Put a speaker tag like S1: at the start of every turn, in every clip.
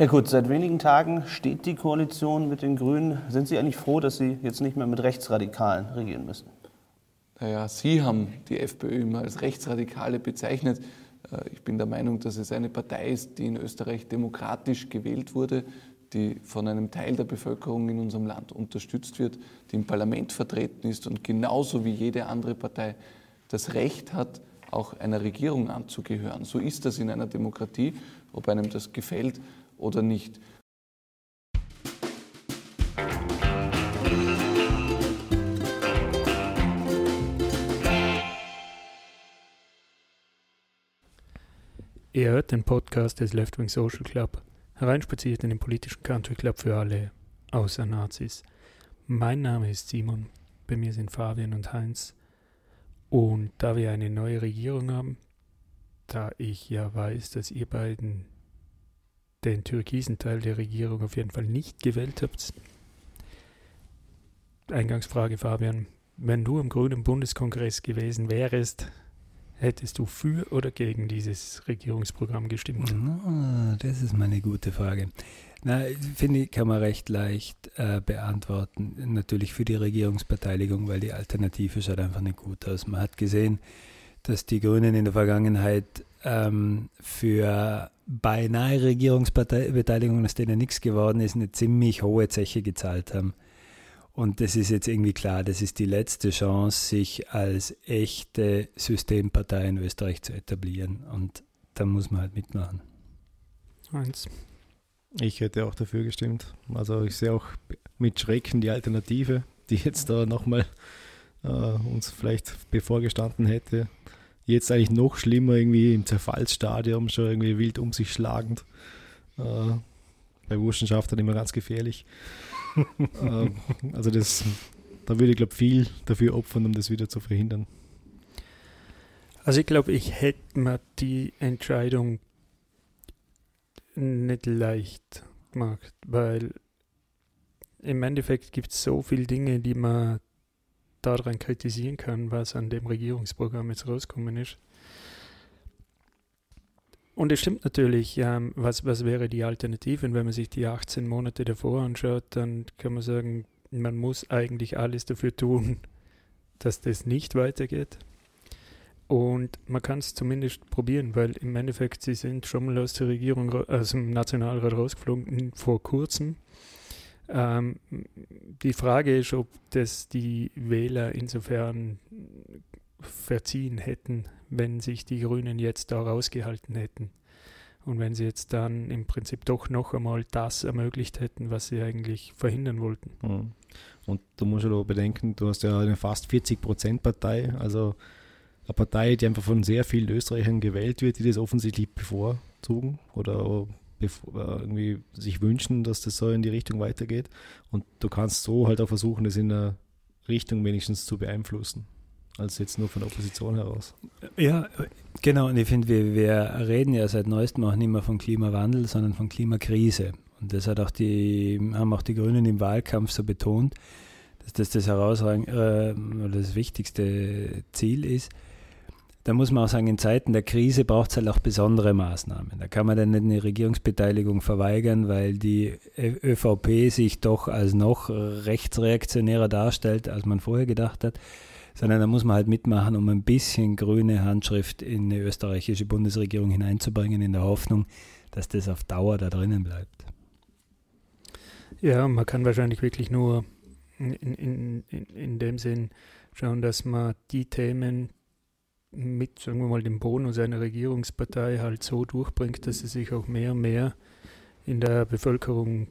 S1: Herr Kurz, seit wenigen Tagen steht die Koalition mit den Grünen. Sind Sie eigentlich froh, dass Sie jetzt nicht mehr mit Rechtsradikalen regieren müssen?
S2: Naja, Sie haben die FPÖ immer als Rechtsradikale bezeichnet. Äh, ich bin der Meinung, dass es eine Partei ist, die in Österreich demokratisch gewählt wurde, die von einem Teil der Bevölkerung in unserem Land unterstützt wird, die im Parlament vertreten ist und genauso wie jede andere Partei das Recht hat, auch einer Regierung anzugehören. So ist das in einer Demokratie, ob einem das gefällt oder nicht.
S3: Ihr hört den Podcast des Left Wing Social Club, hereinspaziert in den politischen Country Club für alle, außer Nazis. Mein Name ist Simon, bei mir sind Fabian und Heinz. Und da wir eine neue Regierung haben, da ich ja weiß, dass ihr beiden den türkisen Teil der Regierung auf jeden Fall nicht gewählt habt. Eingangsfrage, Fabian. Wenn du am Grünen Bundeskongress gewesen wärst, hättest du für oder gegen dieses Regierungsprogramm gestimmt?
S4: Oh, das ist mal eine gute Frage. Na, finde ich, kann man recht leicht äh, beantworten. Natürlich für die Regierungsbeteiligung, weil die Alternative schaut einfach nicht gut aus. Man hat gesehen, dass die Grünen in der Vergangenheit ähm, für beinahe Regierungsbeteiligung, aus denen nichts geworden ist, eine ziemlich hohe Zeche gezahlt haben. Und das ist jetzt irgendwie klar, das ist die letzte Chance, sich als echte Systempartei in Österreich zu etablieren. Und da muss man halt mitmachen.
S3: Eins.
S5: Ich hätte auch dafür gestimmt. Also ich sehe auch mit Schrecken die Alternative, die jetzt da nochmal äh, uns vielleicht bevorgestanden hätte. Jetzt eigentlich noch schlimmer, irgendwie im Zerfallsstadium, schon irgendwie wild um sich schlagend. Äh, bei Burschenschaft dann immer ganz gefährlich. äh, also das, da würde ich glaube viel dafür opfern, um das wieder zu verhindern.
S3: Also ich glaube, ich hätte mir die Entscheidung nicht leicht gemacht, weil im Endeffekt gibt es so viele Dinge, die man daran kritisieren kann, was an dem Regierungsprogramm jetzt rausgekommen ist. Und es stimmt natürlich, ähm, was, was wäre die Alternative? Und wenn man sich die 18 Monate davor anschaut, dann kann man sagen, man muss eigentlich alles dafür tun, dass das nicht weitergeht. Und man kann es zumindest probieren, weil im Endeffekt, sie sind schon mal aus der Regierung, aus dem Nationalrat rausgeflogen vor kurzem. Ähm, die Frage ist, ob das die Wähler insofern verziehen hätten, wenn sich die Grünen jetzt da rausgehalten hätten. Und wenn sie jetzt dann im Prinzip doch noch einmal das ermöglicht hätten, was sie eigentlich verhindern wollten.
S5: Mhm. Und du musst ja auch bedenken, du hast ja eine fast 40-Prozent-Partei, also eine Partei, die einfach von sehr vielen Österreichern gewählt wird, die das offensichtlich bevorzugen oder irgendwie sich wünschen, dass das so in die Richtung weitergeht. Und du kannst so halt auch versuchen, das in eine Richtung wenigstens zu beeinflussen, als jetzt nur von der Opposition heraus.
S4: Ja, genau. Und ich finde, wir, wir reden ja seit neuestem auch nicht mehr von Klimawandel, sondern von Klimakrise. Und das hat auch die, haben auch die Grünen im Wahlkampf so betont, dass das das herausragend äh, das wichtigste Ziel ist da muss man auch sagen, in Zeiten der Krise braucht es halt auch besondere Maßnahmen. Da kann man dann nicht eine Regierungsbeteiligung verweigern, weil die ÖVP sich doch als noch rechtsreaktionärer darstellt, als man vorher gedacht hat, sondern da muss man halt mitmachen, um ein bisschen grüne Handschrift in die österreichische Bundesregierung hineinzubringen, in der Hoffnung, dass das auf Dauer da drinnen bleibt.
S3: Ja, man kann wahrscheinlich wirklich nur in, in, in, in dem Sinn schauen, dass man die Themen, mit, sagen wir mal, dem Bonus einer Regierungspartei halt so durchbringt, dass sie sich auch mehr und mehr in der Bevölkerung,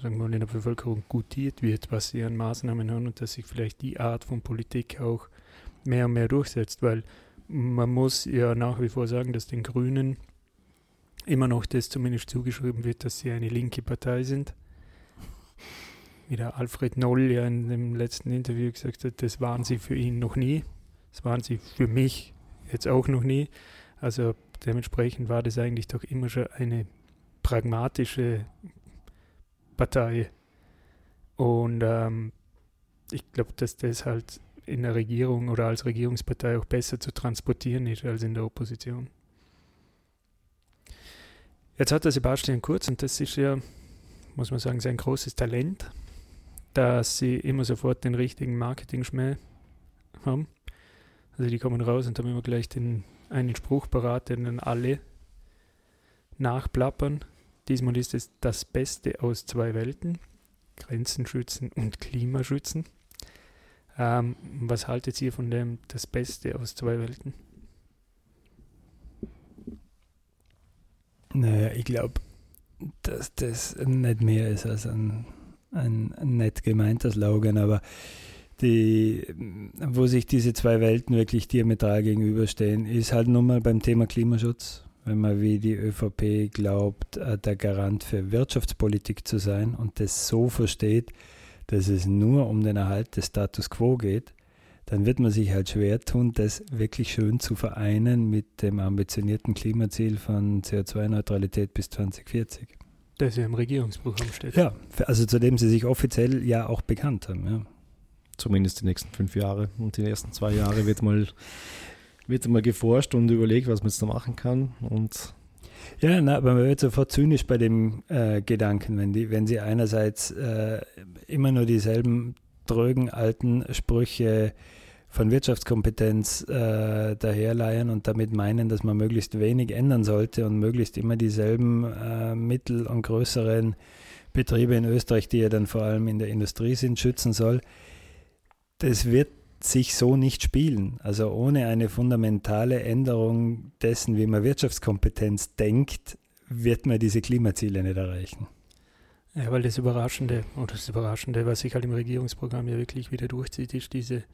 S3: sagen wir mal, in der Bevölkerung gutiert wird, was sie an Maßnahmen haben und dass sich vielleicht die Art von Politik auch mehr und mehr durchsetzt, weil man muss ja nach wie vor sagen, dass den Grünen immer noch das zumindest zugeschrieben wird, dass sie eine linke Partei sind. Wie der Alfred Noll ja in dem letzten Interview gesagt hat, das waren sie für ihn noch nie. Das waren sie für mich jetzt auch noch nie. Also dementsprechend war das eigentlich doch immer schon eine pragmatische Partei. Und ähm, ich glaube, dass das halt in der Regierung oder als Regierungspartei auch besser zu transportieren ist als in der Opposition. Jetzt hat der Sebastian Kurz, und das ist ja, muss man sagen, sein großes Talent, dass sie immer sofort den richtigen Marketing-Schmäh haben. Also die kommen raus und haben immer gleich den einen Spruch parat, den dann alle nachplappern. Diesmal ist es das Beste aus zwei Welten. Grenzen schützen und Klimaschützen. Ähm, was haltet ihr von dem das Beste aus zwei Welten?
S4: Naja, ich glaube, dass das nicht mehr ist als ein, ein, ein nett gemeinter Slogan, aber die, wo sich diese zwei Welten wirklich diametral gegenüberstehen, ist halt nun mal beim Thema Klimaschutz. Wenn man wie die ÖVP glaubt, äh, der Garant für Wirtschaftspolitik zu sein und das so versteht, dass es nur um den Erhalt des Status quo geht, dann wird man sich halt schwer tun, das wirklich schön zu vereinen mit dem ambitionierten Klimaziel von CO2-Neutralität bis 2040.
S3: Das ja im Regierungsprogramm steht.
S4: Ja, also zu dem sie sich offiziell ja auch bekannt haben. Ja.
S5: Zumindest die nächsten fünf Jahre. Und die ersten zwei Jahre wird mal, wird mal geforscht und überlegt, was man jetzt da machen kann. Und
S4: ja, na, aber man wird sofort zynisch bei dem äh, Gedanken, wenn, die, wenn sie einerseits äh, immer nur dieselben drögen alten Sprüche von Wirtschaftskompetenz äh, daherleihen und damit meinen, dass man möglichst wenig ändern sollte und möglichst immer dieselben äh, mittel- und größeren Betriebe in Österreich, die ja dann vor allem in der Industrie sind, schützen soll. Das wird sich so nicht spielen. Also ohne eine fundamentale Änderung dessen, wie man Wirtschaftskompetenz denkt, wird man diese Klimaziele nicht erreichen.
S3: Ja, weil das Überraschende, oder das Überraschende, was sich halt im Regierungsprogramm ja wirklich wieder durchzieht, ist diese,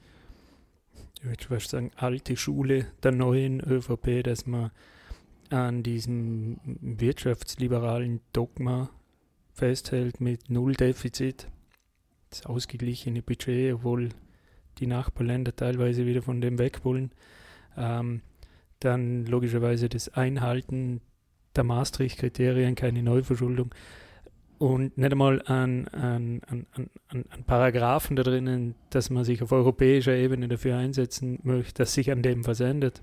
S3: ich würde fast sagen, alte Schule der neuen ÖVP, dass man an diesem wirtschaftsliberalen Dogma festhält mit Nulldefizit, das ausgeglichene Budget, obwohl die Nachbarländer teilweise wieder von dem weg wollen. Ähm, dann logischerweise das Einhalten der Maastricht-Kriterien, keine Neuverschuldung und nicht einmal an, an, an, an, an Paragraphen da drinnen, dass man sich auf europäischer Ebene dafür einsetzen möchte, dass sich an dem was ändert.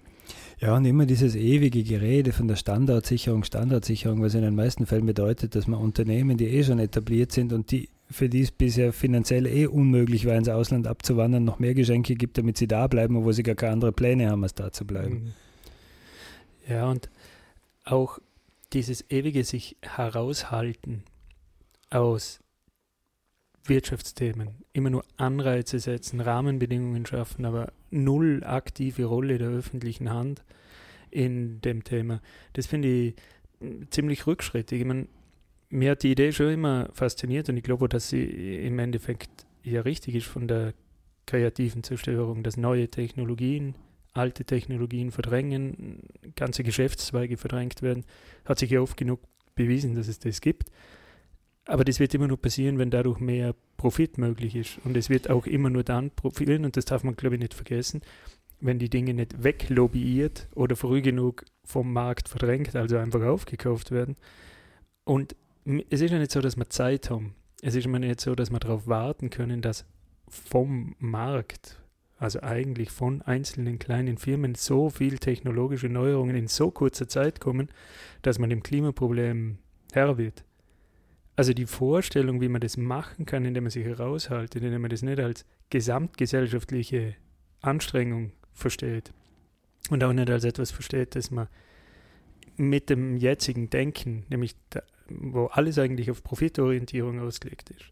S4: Ja, und immer dieses ewige Gerede von der Standardsicherung, Standardsicherung, was in den meisten Fällen bedeutet, dass man Unternehmen, die eh schon etabliert sind und die für die es bisher finanziell eh unmöglich war, ins Ausland abzuwandern, noch mehr Geschenke gibt, damit sie da bleiben, obwohl sie gar keine andere Pläne haben, als da zu bleiben. Mhm.
S3: Ja, und auch dieses ewige sich heraushalten aus Wirtschaftsthemen, immer nur Anreize setzen, Rahmenbedingungen schaffen, aber null aktive Rolle der öffentlichen Hand in dem Thema. Das finde ich ziemlich rückschrittig. Ich meine, mir hat die Idee schon immer fasziniert und ich glaube, dass sie im Endeffekt ja richtig ist von der kreativen Zerstörung, dass neue Technologien, alte Technologien verdrängen, ganze Geschäftszweige verdrängt werden. Hat sich ja oft genug bewiesen, dass es das gibt. Aber das wird immer nur passieren, wenn dadurch mehr Profit möglich ist. Und es wird auch immer nur dann profitieren, und das darf man, glaube ich, nicht vergessen, wenn die Dinge nicht weglobbyiert oder früh genug vom Markt verdrängt, also einfach aufgekauft werden. Und es ist ja nicht so, dass wir Zeit haben. Es ist immer nicht so, dass wir darauf warten können, dass vom Markt, also eigentlich von einzelnen kleinen Firmen, so viel technologische Neuerungen in so kurzer Zeit kommen, dass man dem Klimaproblem Herr wird. Also die Vorstellung, wie man das machen kann, indem man sich heraushaltet, indem man das nicht als gesamtgesellschaftliche Anstrengung versteht und auch nicht als etwas versteht, das man mit dem jetzigen Denken, nämlich der wo alles eigentlich auf Profitorientierung ausgelegt ist.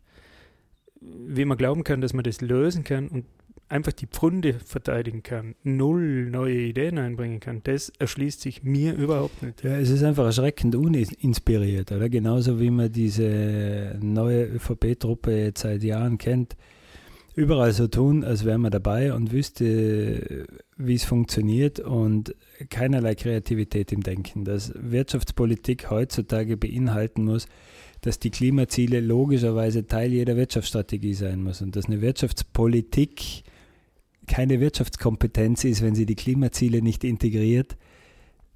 S3: Wie man glauben kann, dass man das lösen kann und einfach die Pfunde verteidigen kann, null neue Ideen einbringen kann, das erschließt sich mir überhaupt nicht.
S4: Ja, es ist einfach erschreckend uninspiriert, oder? Genauso wie man diese neue ÖVP-Truppe jetzt seit Jahren kennt überall so tun, als wäre man dabei und wüsste, wie es funktioniert und keinerlei Kreativität im Denken. Dass Wirtschaftspolitik heutzutage beinhalten muss, dass die Klimaziele logischerweise Teil jeder Wirtschaftsstrategie sein muss und dass eine Wirtschaftspolitik keine Wirtschaftskompetenz ist, wenn sie die Klimaziele nicht integriert,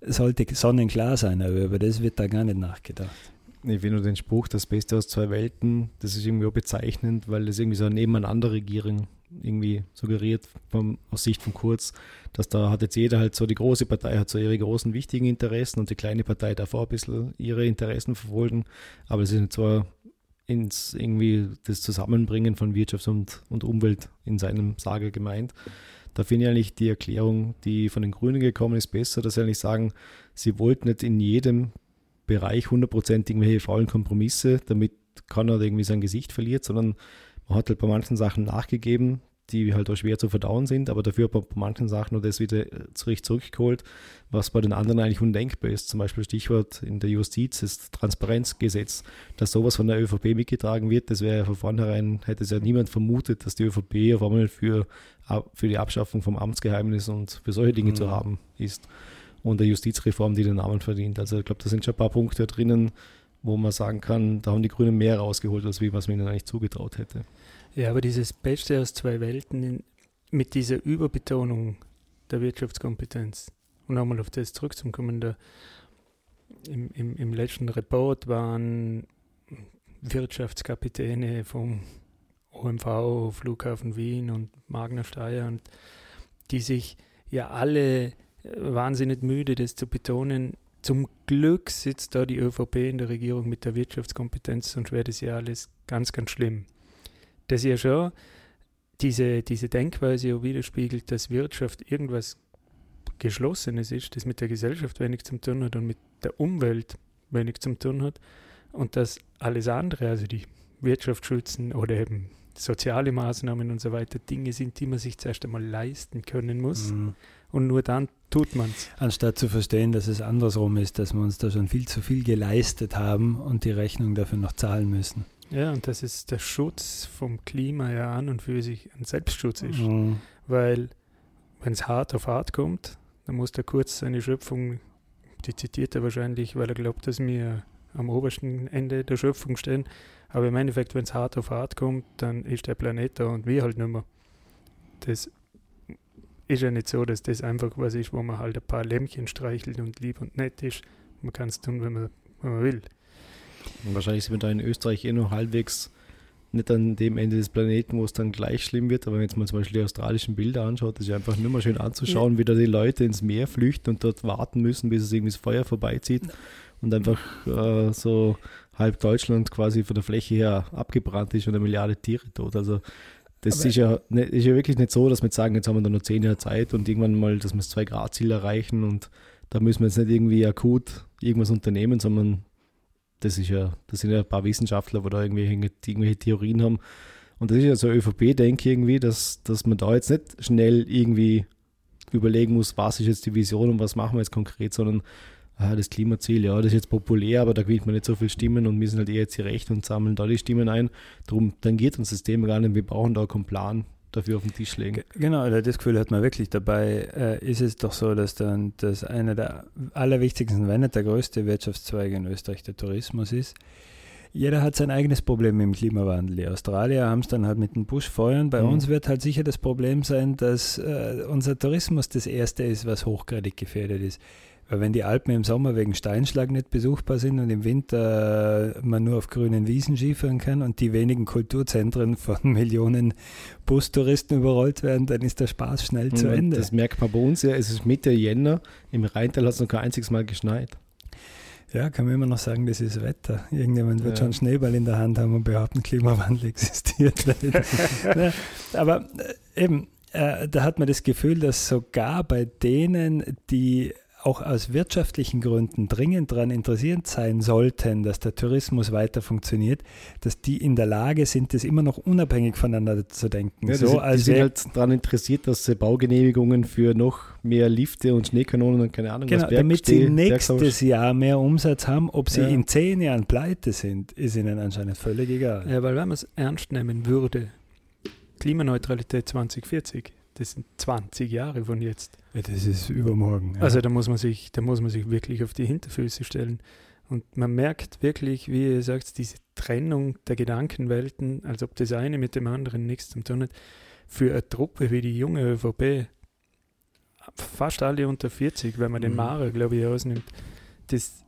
S4: sollte sonnenklar sein, aber über das wird da gar nicht nachgedacht.
S5: Ich finde den Spruch, das Beste aus zwei Welten, das ist irgendwie auch bezeichnend, weil das irgendwie so eine Nebeneinander-Regierung irgendwie suggeriert vom, aus Sicht von Kurz, dass da hat jetzt jeder halt so, die große Partei hat so ihre großen wichtigen Interessen und die kleine Partei darf auch ein bisschen ihre Interessen verfolgen, aber es ist zwar ins irgendwie das Zusammenbringen von Wirtschaft und, und Umwelt in seinem Sage gemeint. Da finde ich eigentlich die Erklärung, die von den Grünen gekommen ist, besser, dass sie eigentlich sagen, sie wollten nicht in jedem Bereich 100% irgendwelche faulen Kompromisse, damit keiner irgendwie sein Gesicht verliert, sondern man hat halt bei manchen Sachen nachgegeben, die halt auch schwer zu verdauen sind, aber dafür hat man bei manchen Sachen nur das wieder zurück zurückgeholt, was bei den anderen eigentlich undenkbar ist. Zum Beispiel Stichwort in der Justiz ist Transparenzgesetz, dass sowas von der ÖVP mitgetragen wird. Das wäre ja von vornherein, hätte es ja niemand vermutet, dass die ÖVP auf einmal für, für die Abschaffung vom Amtsgeheimnis und für solche Dinge mhm. zu haben ist. Und der Justizreform, die den Namen verdient. Also ich glaube, da sind schon ein paar Punkte drinnen, wo man sagen kann, da haben die Grünen mehr rausgeholt, als wie was man ihnen eigentlich zugetraut hätte.
S3: Ja, aber dieses Beste aus zwei Welten mit dieser Überbetonung der Wirtschaftskompetenz, und nochmal auf das zurückzukommen, da, im, im, im letzten Report waren Wirtschaftskapitäne vom OMV, Flughafen Wien und Magna Steyr und die sich ja alle wahnsinnig müde, das zu betonen. Zum Glück sitzt da die ÖVP in der Regierung mit der Wirtschaftskompetenz, sonst wäre das ja alles ganz, ganz schlimm das ja schon diese, diese Denkweise auch widerspiegelt, dass Wirtschaft irgendwas Geschlossenes ist, das mit der Gesellschaft wenig zu tun hat und mit der Umwelt wenig zu tun hat und dass alles andere, also die Wirtschaft schützen oder eben soziale Maßnahmen und so weiter, Dinge sind, die man sich zuerst einmal leisten können muss. Mhm. Und nur dann tut man es.
S4: Anstatt zu verstehen, dass es andersrum ist, dass wir uns da schon viel zu viel geleistet haben und die Rechnung dafür noch zahlen müssen.
S3: Ja, und das ist der Schutz vom Klima ja an und für sich ein Selbstschutz ist. Mhm. Weil, wenn es hart auf hart kommt, dann muss der kurz seine Schöpfung, die zitiert er wahrscheinlich, weil er glaubt, dass wir am obersten Ende der Schöpfung stehen. Aber im Endeffekt, wenn es hart auf hart kommt, dann ist der Planet da und wir halt nicht mehr. Das ist ja nicht so, dass das einfach was ist, wo man halt ein paar Lämmchen streichelt und lieb und nett ist. Man kann es tun, wenn man, wenn man will.
S5: Und wahrscheinlich sind wir da in Österreich eh noch halbwegs nicht an dem Ende des Planeten, wo es dann gleich schlimm wird. Aber wenn jetzt mal zum Beispiel die australischen Bilder anschaut, ist ja einfach nur mal schön anzuschauen, ja. wie da die Leute ins Meer flüchten und dort warten müssen, bis es irgendwie das Feuer vorbeizieht und einfach äh, so halb Deutschland quasi von der Fläche her abgebrannt ist und eine Milliarde Tiere tot. Also das ist ja, ne, ist ja wirklich nicht so, dass wir sagen, jetzt haben wir da nur zehn Jahre Zeit und irgendwann mal, dass wir das 2-Grad-Ziel erreichen und da müssen wir jetzt nicht irgendwie akut irgendwas unternehmen, sondern das ist ja, das sind ja ein paar Wissenschaftler, die da irgendwelche, irgendwelche Theorien haben. Und das ist ja so ÖVP-Denk irgendwie, dass, dass man da jetzt nicht schnell irgendwie überlegen muss, was ist jetzt die Vision und was machen wir jetzt konkret, sondern ah, das Klimaziel, ja, das ist jetzt populär, aber da gewinnt man nicht so viele Stimmen und wir sind halt eher jetzt hier recht und sammeln da die Stimmen ein. Darum, dann geht uns das Thema gar nicht, wir brauchen da keinen Plan dafür auf den Tisch legen.
S4: Genau, das Gefühl hat man wirklich dabei. Äh, ist es doch so, dass dann das einer der allerwichtigsten, wenn nicht der größte Wirtschaftszweig in Österreich der Tourismus ist. Jeder hat sein eigenes Problem dem Klimawandel. Die Australier haben es dann halt mit den Buschfeuern. Bei mhm. uns wird halt sicher das Problem sein, dass äh, unser Tourismus das erste ist, was hochgradig gefährdet ist. Weil wenn die Alpen im Sommer wegen Steinschlag nicht besuchbar sind und im Winter äh, man nur auf grünen Wiesen Skifahren kann und die wenigen Kulturzentren von Millionen Bustouristen überrollt werden, dann ist der Spaß schnell zu Ende.
S5: Das merkt man bei uns ja. Es ist Mitte Jänner. Im Rheintal hat es noch kein einziges Mal geschneit.
S4: Ja, kann man immer noch sagen, das ist Wetter. Irgendjemand wird ja. schon Schneeball in der Hand haben und behaupten, Klimawandel existiert. Aber äh, eben, äh, da hat man das Gefühl, dass sogar bei denen, die auch aus wirtschaftlichen Gründen dringend daran interessiert sein sollten, dass der Tourismus weiter funktioniert, dass die in der Lage sind, das immer noch unabhängig voneinander zu denken.
S5: Ja, so, sind, als die sind halt daran interessiert, dass sie Baugenehmigungen für noch mehr Lifte und Schneekanonen und keine Ahnung
S4: genau, was damit sie nächstes Jahr mehr Umsatz haben, ob sie ja. in zehn Jahren pleite sind, ist ihnen anscheinend völlig egal.
S3: Ja, weil wenn man es ernst nehmen würde, Klimaneutralität 2040, das sind 20 Jahre von jetzt.
S4: Ja, das ist übermorgen.
S3: Ja. Also da muss man sich, da muss man sich wirklich auf die Hinterfüße stellen. Und man merkt wirklich, wie ihr sagt, diese Trennung der Gedankenwelten, als ob das eine mit dem anderen nichts zu tun hat. Für eine Truppe wie die junge ÖVP, fast alle unter 40, wenn man mhm. den Mara, glaube ich, ausnimmt, das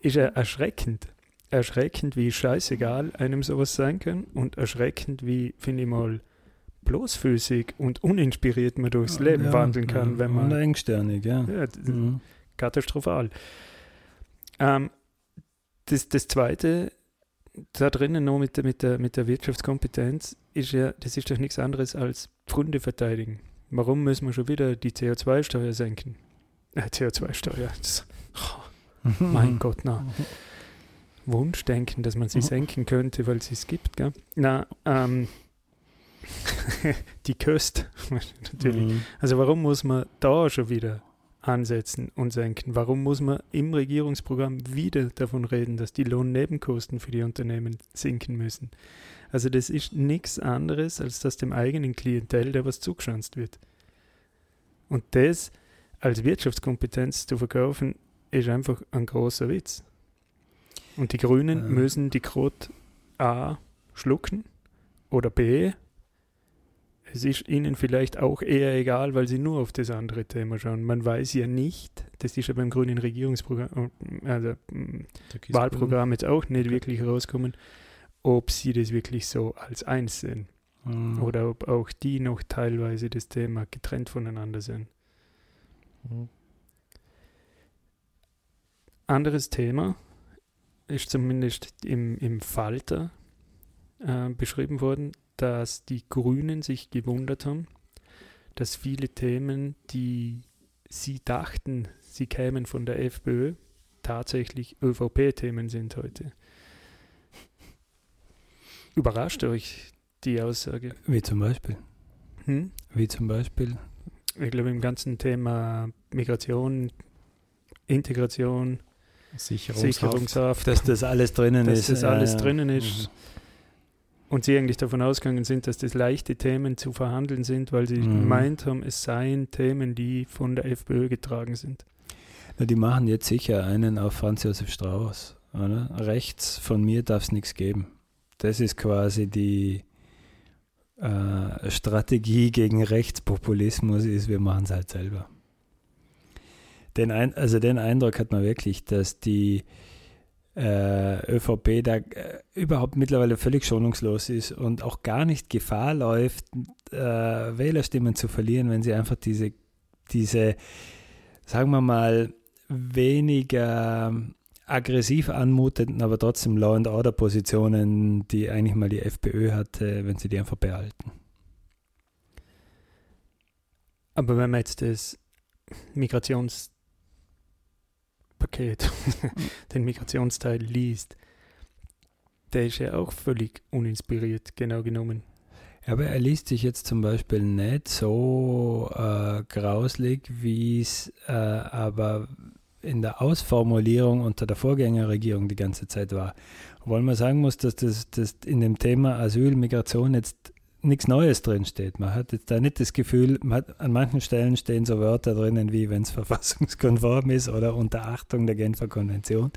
S3: ist ja erschreckend. erschreckend, wie scheißegal einem sowas sein kann und erschreckend, wie, finde ich mal, bloßfüßig und uninspiriert man durchs Leben
S4: ja,
S3: wandeln kann, wenn man.
S4: Und engstirnig, ja.
S3: Ja,
S4: Mhm.
S3: katastrophal. Ähm, das, das Zweite, da drinnen noch mit der, mit, der, mit der Wirtschaftskompetenz, ist ja, das ist doch nichts anderes als Pfründe verteidigen. Warum müssen wir schon wieder die CO2-Steuer senken? Äh, CO2-Steuer, das- mein Gott, na. Wunschdenken, dass man sie
S4: Mhm.
S3: senken könnte, weil es es gibt, gell? Na, ähm, die Köst, natürlich.
S4: Mhm.
S3: Also warum muss man da schon wieder ansetzen und senken? Warum muss man im Regierungsprogramm wieder davon reden, dass die Lohnnebenkosten für die Unternehmen sinken müssen? Also das ist nichts anderes, als dass dem eigenen Klientel da was zugeschanzt wird. Und das als Wirtschaftskompetenz zu verkaufen, ist einfach ein großer Witz. Und die Grünen
S4: Ja.
S3: müssen die Krot A schlucken oder B es ist ihnen vielleicht auch eher egal, weil sie nur auf das andere Thema schauen. Man weiß ja nicht, das ist ja beim grünen Regierungsprogramm, also mm, Wahlprogramm jetzt auch nicht wirklich rauskommen, ob sie das wirklich so als eins sehen
S4: Mhm.
S3: oder ob auch die noch teilweise das Thema getrennt voneinander sehen.
S5: Mhm.
S3: Anderes Thema ist zumindest im, im Falter äh, beschrieben worden, dass die Grünen sich gewundert haben, dass viele Themen, die sie dachten, sie kämen von der FPÖ, tatsächlich ÖVP-Themen sind heute. Überrascht euch die Aussage?
S4: Wie zum Beispiel.
S3: Hm?
S4: Wie zum Beispiel.
S3: Ich glaube, im ganzen Thema Migration, Integration,
S5: Sicherungshaft.
S3: Sicherungshaft,
S4: Dass das alles drinnen
S3: dass
S4: ist.
S3: das
S4: ja,
S3: alles drinnen ist. Und sie eigentlich davon ausgegangen sind, dass das leichte Themen zu verhandeln sind, weil sie
S4: Mhm.
S3: gemeint haben, es seien Themen, die von der FPÖ getragen sind.
S4: Na, die machen jetzt sicher einen auf Franz Josef Strauß. Oder? Rechts von mir darf es nichts geben. Das ist quasi die äh, Strategie gegen Rechtspopulismus, ist, wir machen es halt selber. Den, ein, also den Eindruck hat man wirklich, dass die äh, ÖVP da äh, überhaupt mittlerweile völlig schonungslos ist und auch gar nicht Gefahr läuft, äh, Wählerstimmen zu verlieren, wenn sie einfach diese, diese sagen wir mal, weniger aggressiv anmutenden, aber trotzdem Law and Order Positionen, die eigentlich mal die FPÖ hatte, wenn sie die einfach behalten.
S3: Aber wenn man jetzt das Migrationspaket, den Migrationsteil liest, der ist ja auch völlig uninspiriert, genau genommen.
S4: Aber er liest sich jetzt zum Beispiel nicht so äh, grauslig, wie es äh, aber in der Ausformulierung unter der Vorgängerregierung die ganze Zeit war. Obwohl man sagen muss, dass das, das in dem Thema Asyl, Migration jetzt nichts Neues drin steht. Man hat jetzt da nicht das Gefühl, man hat, an manchen Stellen stehen so Wörter drinnen, wie wenn es verfassungskonform ist oder unter Achtung der Genfer Konvention.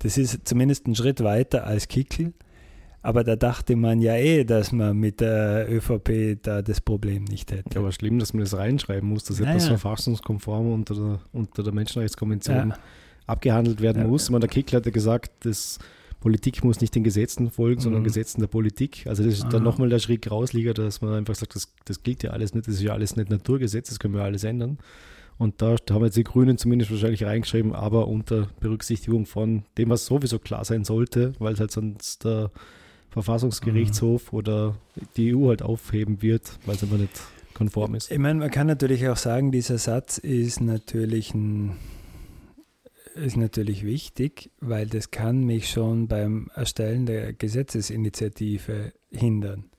S4: Das ist zumindest ein Schritt weiter als Kickel. Aber da dachte man ja eh, dass man mit der ÖVP da das Problem nicht hätte.
S5: Ja, aber schlimm, dass man das reinschreiben muss, dass
S4: Naja.
S5: etwas verfassungskonform unter der, unter der Menschenrechtskonvention
S4: Ja.
S5: abgehandelt werden
S4: Ja.
S5: muss. Ich meine, der Kickl hat ja gesagt, dass Politik muss nicht den Gesetzen folgen, sondern
S4: Mhm.
S5: Gesetzen der Politik. Also das ist
S4: Ah.
S5: dann nochmal der Schritt rausliegt, dass man einfach sagt, das, das gilt ja alles nicht, das ist ja alles nicht Naturgesetz, das können wir alles ändern. Und da, da haben jetzt die Grünen zumindest wahrscheinlich reingeschrieben, aber unter Berücksichtigung von dem, was sowieso klar sein sollte, weil es halt sonst der Verfassungsgerichtshof
S4: Mhm.
S5: oder die EU halt aufheben wird, weil es aber nicht konform ist.
S4: Ich meine, man kann natürlich auch sagen, dieser Satz ist natürlich, ein, ist natürlich wichtig, weil das kann mich schon beim Erstellen der Gesetzesinitiative hindern.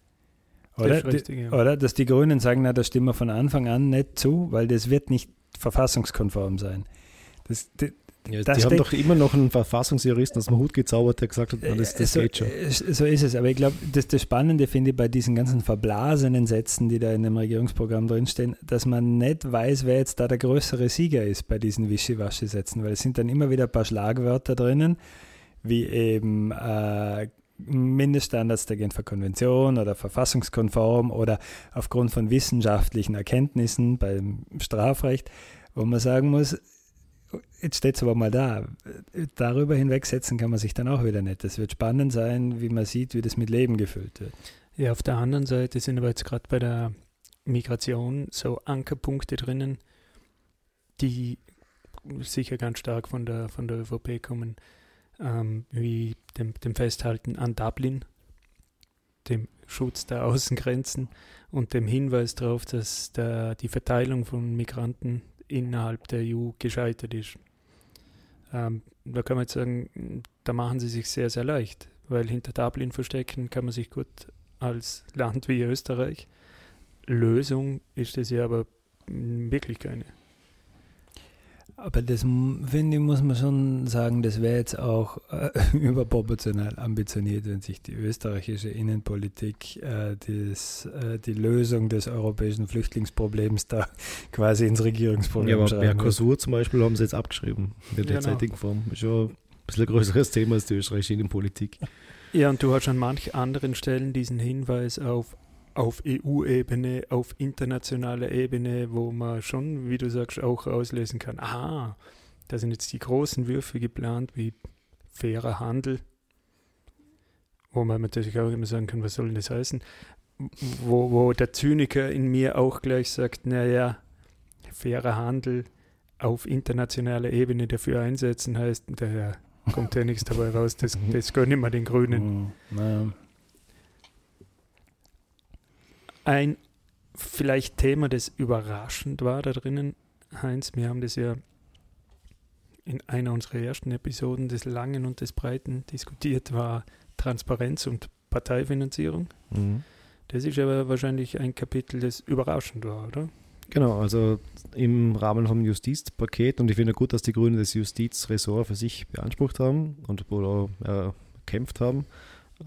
S3: Das
S4: Oder?
S3: ist richtig, ja.
S4: Oder? Dass die Grünen sagen, na, da stimmen wir von Anfang an nicht zu, weil das wird nicht verfassungskonform sein. Das, das,
S5: Ja,
S4: Das
S5: die haben doch immer noch einen Verfassungsjuristen aus dem Hut gezaubert, der gesagt hat, na, das, das
S4: so,
S5: geht schon.
S4: äh, So ist es. Aber ich glaube, das, das Spannende finde ich bei diesen ganzen verblasenen Sätzen, die da in dem Regierungsprogramm drinstehen, dass man nicht weiß, wer jetzt da der größere Sieger ist bei diesen Wischiwaschi-Sätzen, weil es sind dann immer wieder ein paar Schlagwörter drinnen, wie eben äh, Mindeststandards der Genfer Konvention oder verfassungskonform oder aufgrund von wissenschaftlichen Erkenntnissen beim Strafrecht, wo man sagen muss, jetzt steht es aber mal da. Darüber hinwegsetzen kann man sich dann auch wieder nicht. Es wird spannend sein, wie man sieht, wie das mit Leben gefüllt wird.
S3: Ja, auf der anderen Seite sind aber jetzt gerade bei der Migration so Ankerpunkte drinnen, die sicher ganz stark von der, von der ÖVP kommen, ähm, wie dem, dem Festhalten an Dublin, dem Schutz der Außengrenzen und dem Hinweis darauf, dass der, die Verteilung von Migranten innerhalb der EU gescheitert ist. Ähm, da kann man jetzt sagen, da machen sie sich sehr, sehr leicht, weil hinter Dublin verstecken kann man sich gut als Land wie Österreich. Lösung ist es ja aber wirklich keine.
S4: Aber das finde ich, muss man schon sagen, das wäre jetzt auch äh, überproportional ambitioniert, wenn sich die österreichische Innenpolitik äh, des, äh, die Lösung des europäischen Flüchtlingsproblems da quasi ins Regierungsprogramm
S5: Ja, aber Mercosur zum Beispiel haben sie jetzt abgeschrieben in der genau. derzeitigen Form. Ist schon ein bisschen ein größeres Thema als die österreichische Innenpolitik.
S3: Ja, und du hast an manchen anderen Stellen diesen Hinweis auf auf EU-Ebene, auf internationaler Ebene, wo man schon, wie du sagst, auch auslösen kann, aha, da sind jetzt die großen Würfe geplant, wie fairer Handel, wo man natürlich auch immer sagen kann, was soll denn das heißen? Wo, wo der Zyniker in mir auch gleich sagt, naja, fairer Handel auf internationaler Ebene dafür einsetzen heißt, daher kommt ja nichts dabei raus, das, das gönnen wir den Grünen.
S4: Mhm.
S3: Ein vielleicht Thema, das überraschend war da drinnen, Heinz, wir haben das ja in einer unserer ersten Episoden des Langen und des Breiten diskutiert, war Transparenz und Parteifinanzierung. Mhm. Das ist aber wahrscheinlich ein Kapitel, das überraschend war, oder?
S5: Genau, also im Rahmen vom Justizpaket und ich finde gut, dass die Grünen das Justizressort für sich beansprucht haben und wohl äh, kämpft haben,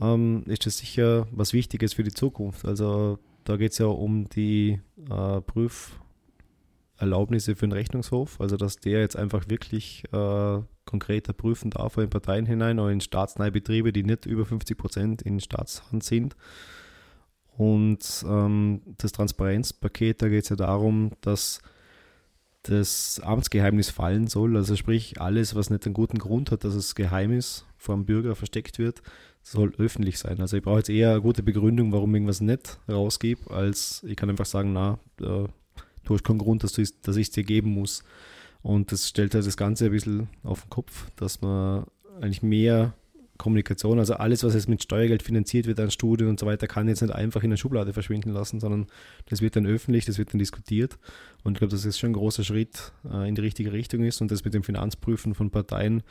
S5: ähm, ist das sicher was Wichtiges für die Zukunft. Also da geht es ja um die äh, Prüferlaubnisse für den Rechnungshof, also dass der jetzt einfach wirklich äh, konkreter prüfen darf in Parteien hinein oder in staatsnahe Betriebe, die nicht über 50 Prozent in Staatshand sind. Und ähm, das Transparenzpaket, da geht es ja darum, dass das Amtsgeheimnis fallen soll. Also sprich, alles, was nicht einen guten Grund hat, dass es geheim ist, vor dem Bürger versteckt wird, soll öffentlich sein. Also ich brauche jetzt eher eine gute Begründung, warum ich irgendwas nicht rausgebe, als ich kann einfach sagen, na, äh, du hast keinen Grund, dass, dass ich es dir geben muss. Und das stellt halt das Ganze ein bisschen auf den Kopf, dass man eigentlich mehr Kommunikation, also alles, was jetzt mit Steuergeld finanziert wird an Studien und so weiter, kann jetzt nicht einfach in der Schublade verschwinden lassen, sondern das wird dann öffentlich, das wird dann diskutiert. Und ich glaube, dass das schon ein großer Schritt äh, in die richtige Richtung ist und das mit dem Finanzprüfen von Parteien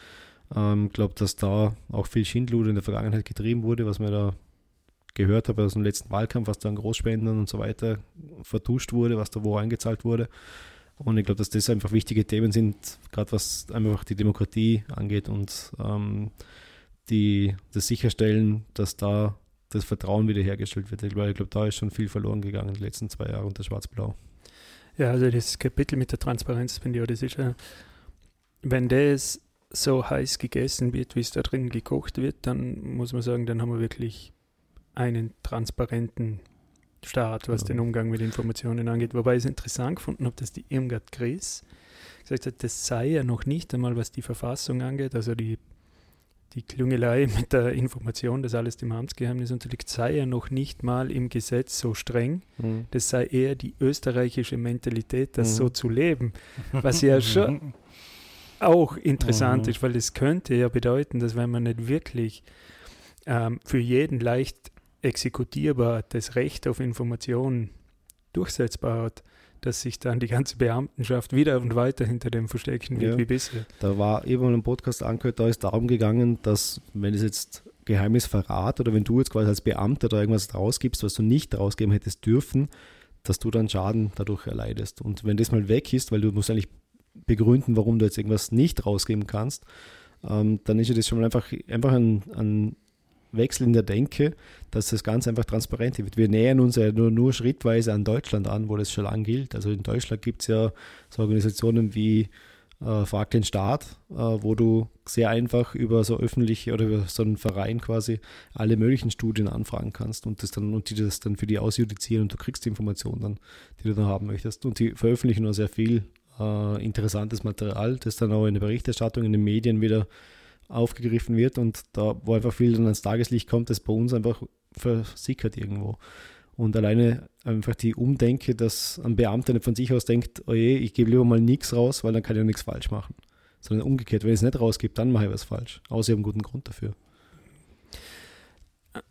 S5: ähm, glaube, dass da auch viel Schindluder in der Vergangenheit getrieben wurde, was man da gehört habe aus dem letzten Wahlkampf, was da an Großspendern und so weiter vertuscht wurde, was da wo eingezahlt wurde. Und ich glaube, dass das einfach wichtige Themen sind, gerade was einfach die Demokratie angeht und ähm, die, das Sicherstellen, dass da das Vertrauen wiederhergestellt wird. Ich glaube, glaub, da ist schon viel verloren gegangen in den letzten zwei Jahren unter Schwarz-Blau.
S3: Ja, also das Kapitel mit der Transparenz, finde ich, das ist ja, wenn das so heiß gegessen wird, wie es da drin gekocht wird, dann muss man sagen, dann haben wir wirklich einen transparenten Staat, was ja. den Umgang mit Informationen angeht. Wobei ich es interessant gefunden habe, dass die Irmgard Gries gesagt hat, das sei ja noch nicht einmal, was die Verfassung angeht, also die, die Klüngelei mit der Information, dass alles dem Amtsgeheimnis unterliegt, sei ja noch nicht mal im Gesetz so streng. Mhm. Das sei eher die österreichische Mentalität, das mhm. so zu leben. Was ja schon auch interessant mhm. ist, weil es könnte ja bedeuten, dass wenn man nicht wirklich ähm, für jeden leicht exekutierbar das Recht auf Information durchsetzbar hat, dass sich dann die ganze Beamtenschaft wieder und weiter hinter dem verstecken wird ja. wie bisher.
S5: Da war eben im Podcast angehört, da ist darum gegangen, dass wenn es jetzt Geheimnisverrat oder wenn du jetzt quasi als Beamter da irgendwas rausgibst, was du nicht rausgeben hättest dürfen, dass du dann Schaden dadurch erleidest. Und wenn das mal weg ist, weil du musst eigentlich begründen, warum du jetzt irgendwas nicht rausgeben kannst, ähm, dann ist ja das schon mal einfach, einfach ein, ein Wechsel in der Denke, dass das ganz einfach transparent wird. Wir nähern uns ja nur, nur schrittweise an Deutschland an, wo das schon lang gilt. Also in Deutschland gibt es ja so Organisationen wie äh, Frag den Staat, äh, wo du sehr einfach über so öffentliche oder über so einen Verein quasi alle möglichen Studien anfragen kannst und das dann und die das dann für die ausjudizieren und du kriegst die Informationen dann, die du dann haben möchtest. Und die veröffentlichen nur sehr viel äh, interessantes Material, das dann auch in der Berichterstattung in den Medien wieder aufgegriffen wird und da, wo einfach viel dann ans Tageslicht kommt, das bei uns einfach versickert irgendwo. Und alleine einfach die Umdenke, dass ein Beamter nicht von sich aus denkt, oh je, ich gebe lieber mal nichts raus, weil dann kann ich ja nichts falsch machen. Sondern umgekehrt, wenn ich es nicht rausgebe, dann mache ich was falsch. Außer ich habe einen guten Grund dafür.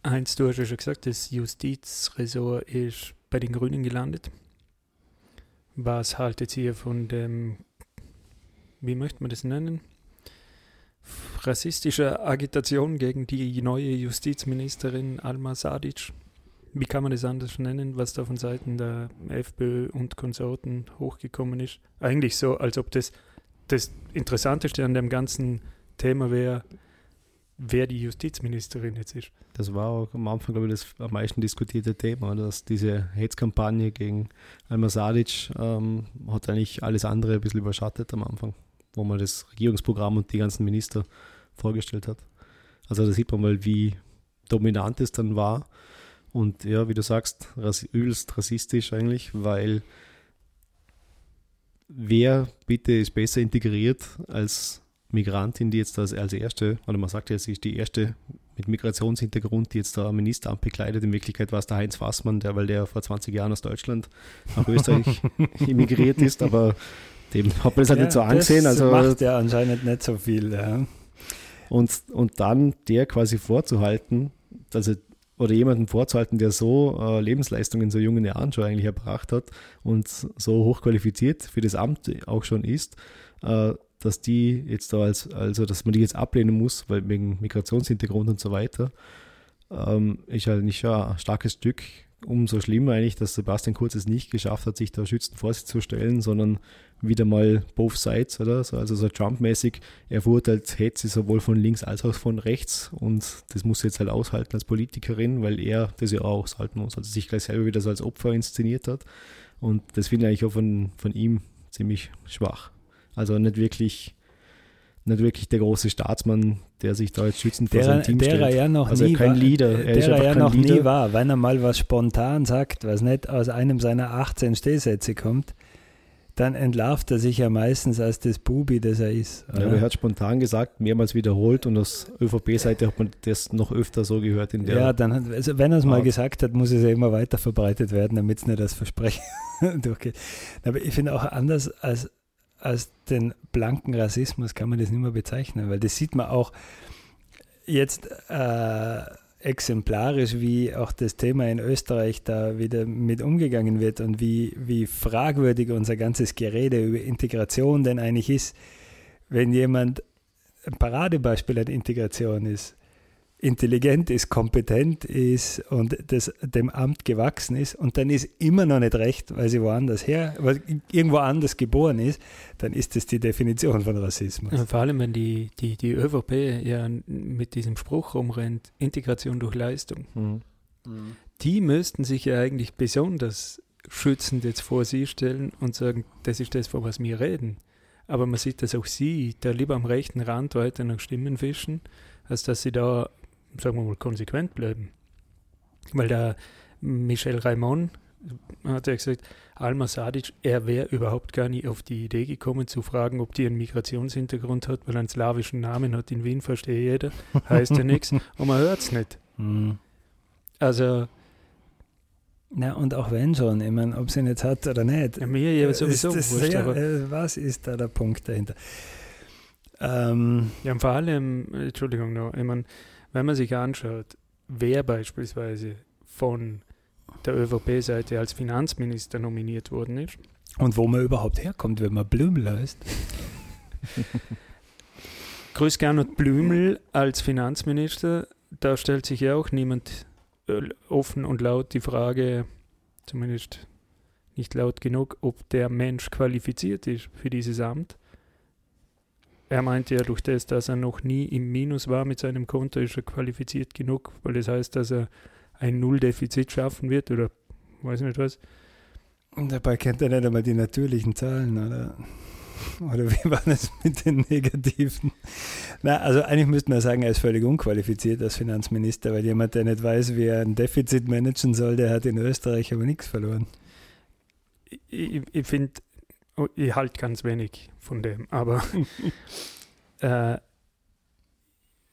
S3: Heinz, du hast ja schon gesagt, das Justizressort ist bei den Grünen gelandet. Was haltet ihr von dem, wie möchte man das nennen? Rassistischer Agitation gegen die neue Justizministerin Alma Sadic? Wie kann man das anders nennen, was da von Seiten der FPÖ und Konsorten hochgekommen ist? Eigentlich so, als ob das das Interessanteste an dem ganzen Thema wäre, wer die Justizministerin jetzt ist.
S5: Das war auch am Anfang, glaube ich, das am meisten diskutierte Thema, dass diese Hetzkampagne gegen Alma Sadic ähm, hat eigentlich alles andere ein bisschen überschattet am Anfang, wo man das Regierungsprogramm und die ganzen Minister vorgestellt hat. Also da sieht man mal, wie dominant es dann war. Und ja, wie du sagst, übelst rassistisch eigentlich, weil wer bitte ist besser integriert als Migrantin, die jetzt als, als erste, oder man sagt ja, sie ist die erste mit Migrationshintergrund, die jetzt da Ministeramt bekleidet. In Wirklichkeit war es der Heinz Fassmann, der, weil der vor 20 Jahren aus Deutschland nach Österreich immigriert ist, aber dem hat man das halt ja, nicht so angesehen. Das
S4: also, macht ja anscheinend nicht so viel. Ja.
S5: Und, und dann der quasi vorzuhalten, also oder jemanden vorzuhalten, der so äh, Lebensleistungen in so jungen Jahren schon eigentlich erbracht hat und so hochqualifiziert für das Amt auch schon ist, äh, dass die jetzt da als, also dass man die jetzt ablehnen muss, weil wegen Migrationshintergrund und so weiter, ähm, ist halt nicht ein starkes Stück. Umso schlimmer eigentlich, dass Sebastian Kurz es nicht geschafft hat, sich da schützend vor sich zu stellen, sondern wieder mal both sides, oder? So, also so Trump-mäßig, er verurteilt Hetze sowohl von links als auch von rechts und das muss er jetzt halt aushalten als Politikerin, weil er das ja auch aushalten muss, also sich gleich selber wieder so als Opfer inszeniert hat und das finde ich eigentlich auch von, von ihm ziemlich schwach. Also nicht wirklich nicht wirklich der große Staatsmann, der sich da jetzt schützend vor
S4: sein
S5: Team
S4: der
S5: stellt.
S4: Er ja noch
S5: also
S4: nie
S5: kein
S4: war,
S5: Leader.
S4: Er der er ja noch Leader. nie war. Wenn er mal was spontan sagt, was nicht aus einem seiner 18 Stehsätze kommt, dann entlarvt er sich ja meistens als das Bubi, das er ist.
S5: Ja, aber er hat spontan gesagt, mehrmals wiederholt und aus ÖVP-Seite hat man das noch öfter so gehört. In der
S4: ja, dann, also wenn er es mal gesagt hat, muss es ja immer weiter verbreitet werden, damit es nicht das Versprechen durchgeht. Aber ich finde auch anders als, als den blanken Rassismus kann man das nicht mehr bezeichnen, weil das sieht man auch jetzt. Äh, exemplarisch, wie auch das Thema in Österreich da wieder mit umgegangen wird und wie, wie fragwürdig unser ganzes Gerede über Integration denn eigentlich ist, wenn jemand ein Paradebeispiel an Integration ist intelligent ist, kompetent ist und das dem Amt gewachsen ist und dann ist immer noch nicht recht, weil sie woanders her, weil irgendwo anders geboren ist, dann ist das die Definition von Rassismus.
S3: Ja, vor allem, wenn die, die, die ÖVP ja mit diesem Spruch rumrennt, Integration durch Leistung. Mhm. Mhm. Die müssten sich ja eigentlich besonders schützend jetzt vor sie stellen und sagen, das ist das, von was wir reden. Aber man sieht, dass auch sie da lieber am rechten Rand weiter nach Stimmen fischen, als dass sie da sagen wir mal, konsequent bleiben. Weil der Michel Raimond hat ja gesagt, Alma Sadic, er wäre überhaupt gar nicht auf die Idee gekommen zu fragen, ob die einen Migrationshintergrund hat, weil er einen slawischen Namen hat. In Wien verstehe jeder, heißt ja nichts und man hört es nicht. Mhm. Also.
S4: Na, und auch wenn schon, ich meine, ob sie ihn jetzt hat oder nicht.
S3: Ja, mir ja sowieso
S4: ist wurscht, ja, äh, Was ist da der Punkt dahinter?
S3: Ähm, ja, und vor allem, Entschuldigung noch, ich meine, wenn man sich anschaut, wer beispielsweise von der ÖVP-Seite als Finanzminister nominiert worden ist.
S4: Und wo man überhaupt herkommt, wenn man Blümel heißt.
S3: Grüß Gernot Blümel als Finanzminister, da stellt sich ja auch niemand äh, offen und laut die Frage, zumindest nicht laut genug, ob der Mensch qualifiziert ist für dieses Amt er meinte ja durch das, dass er noch nie im Minus war mit seinem Konto, ist er qualifiziert genug, weil das heißt, dass er ein Nulldefizit schaffen wird oder weiß nicht was.
S4: Und dabei kennt er nicht einmal die natürlichen Zahlen, oder? Oder wie war das mit den negativen? Na, also eigentlich müsste man sagen, er ist völlig unqualifiziert als Finanzminister, weil jemand, der nicht weiß, wie er ein Defizit managen soll, der hat in Österreich aber nichts verloren.
S3: Ich, ich finde, oh, ich halte ganz wenig von dem, aber äh,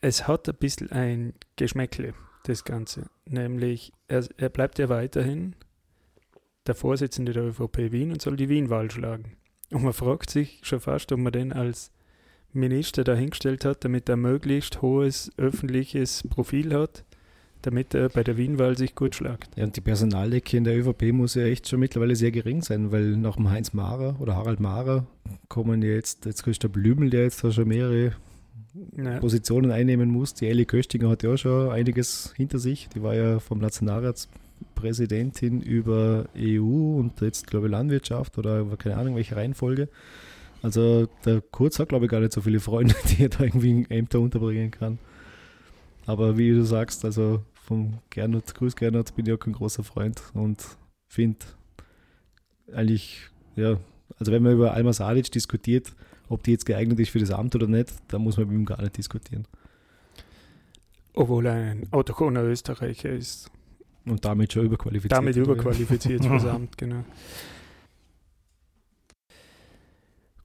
S3: es hat ein bisschen ein Geschmäckle, das Ganze. Nämlich, er, er bleibt ja weiterhin der Vorsitzende der ÖVP Wien und soll die Wien-Wahl schlagen. Und man fragt sich schon fast, ob man den als Minister dahingestellt hat, damit er möglichst hohes öffentliches Profil hat, damit er bei der Wien-Wahl sich gut schlagt.
S5: Ja, und die Personaldecke in der ÖVP muss ja echt schon mittlerweile sehr gering sein, weil nach dem Heinz Mara oder Harald Mara kommen jetzt, jetzt ist der Blümel, der jetzt da schon mehrere ja. Positionen einnehmen muss. Die Ellie Köstinger hat ja auch schon einiges hinter sich. Die war ja vom Nationalratspräsidentin über EU und jetzt, glaube ich, Landwirtschaft oder keine Ahnung, welche Reihenfolge. Also der Kurz hat, glaube ich, gar nicht so viele Freunde, die er da irgendwie in Ämter unterbringen kann. Aber wie du sagst, also vom Gernot, Grüß Gernot, bin ich auch kein großer Freund und finde eigentlich, ja, also wenn man über Alma Sadic diskutiert, ob die jetzt geeignet ist für das Amt oder nicht, da muss man mit ihm gar nicht diskutieren.
S3: Obwohl er ein autochtoner Österreicher ist.
S5: Und damit schon überqualifiziert.
S3: Damit überqualifiziert für das Amt, genau.